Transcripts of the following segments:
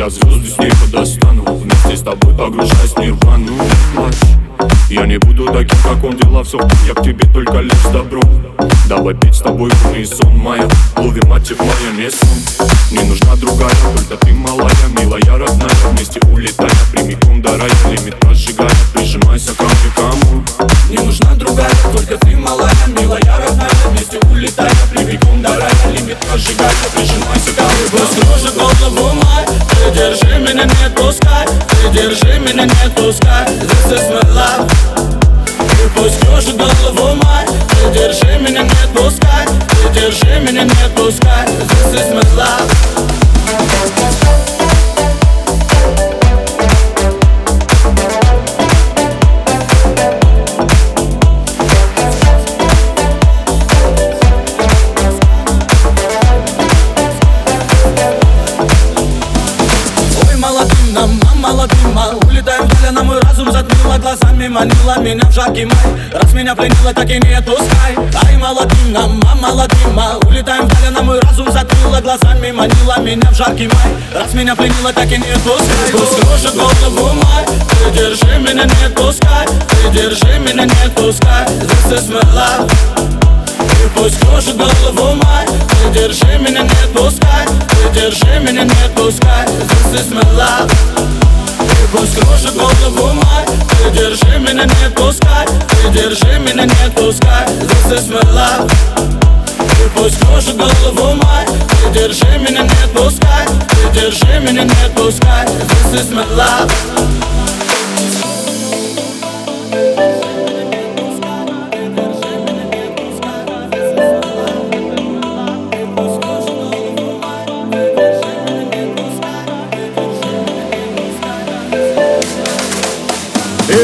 Я звезды с неба достану. Вместе с тобой погружаюсь в нирвану. Плачь. Я не буду таким, как он, делал все Я к тебе только лишь добро Давай пить с тобой и сон моя. Ловим мать моя не сон. Не нужна другая, только ты малая Милая, родная, вместе улетим Ты держи меня, не отпускай. Ты держи меня, не отпускай. This is my love. Ты пусть кружит Глазами манила меня в жаркий май Раз меня пленила, так и не отпускай. Ай, молодым нам, мам, молодым мал Улетаем вдаль, а на мой разум затмила Глазами манила меня в жаркий май Раз меня пленила, так и не отпускай. Пусть кружит голову май Ты держи меня, не отпускай. Ты держи меня, не отпускай. This is my love. Ты пусть кружит голову май Ты держи меня, не отпускай. Ты держи меня, не отпускай. This is my love Ты пусть кружит голову май Ты держи меня, не отпускай. Ты держи меня, не отпускай. This is my love. Ты пусть кружит голову май Ты держи меня, не отпускай. Ты держи меня, не отпускай. This is my love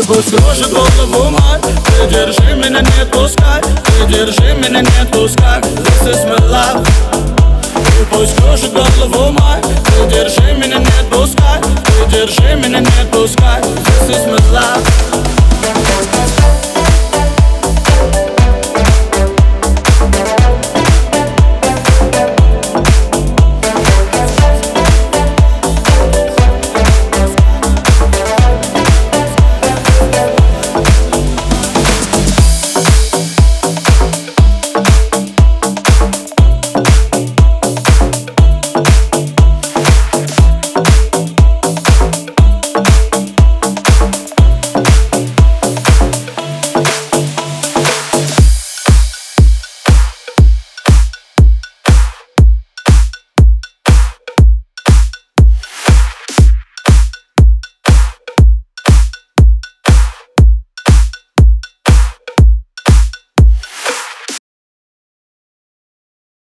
пусть кружит голову мать Ты держи меня, не отпускай. Ты держи меня, не отпускай. This is my пусть кружит голову мать Ты держи меня, не отпускай. Ты держи меня, не отпускай. This is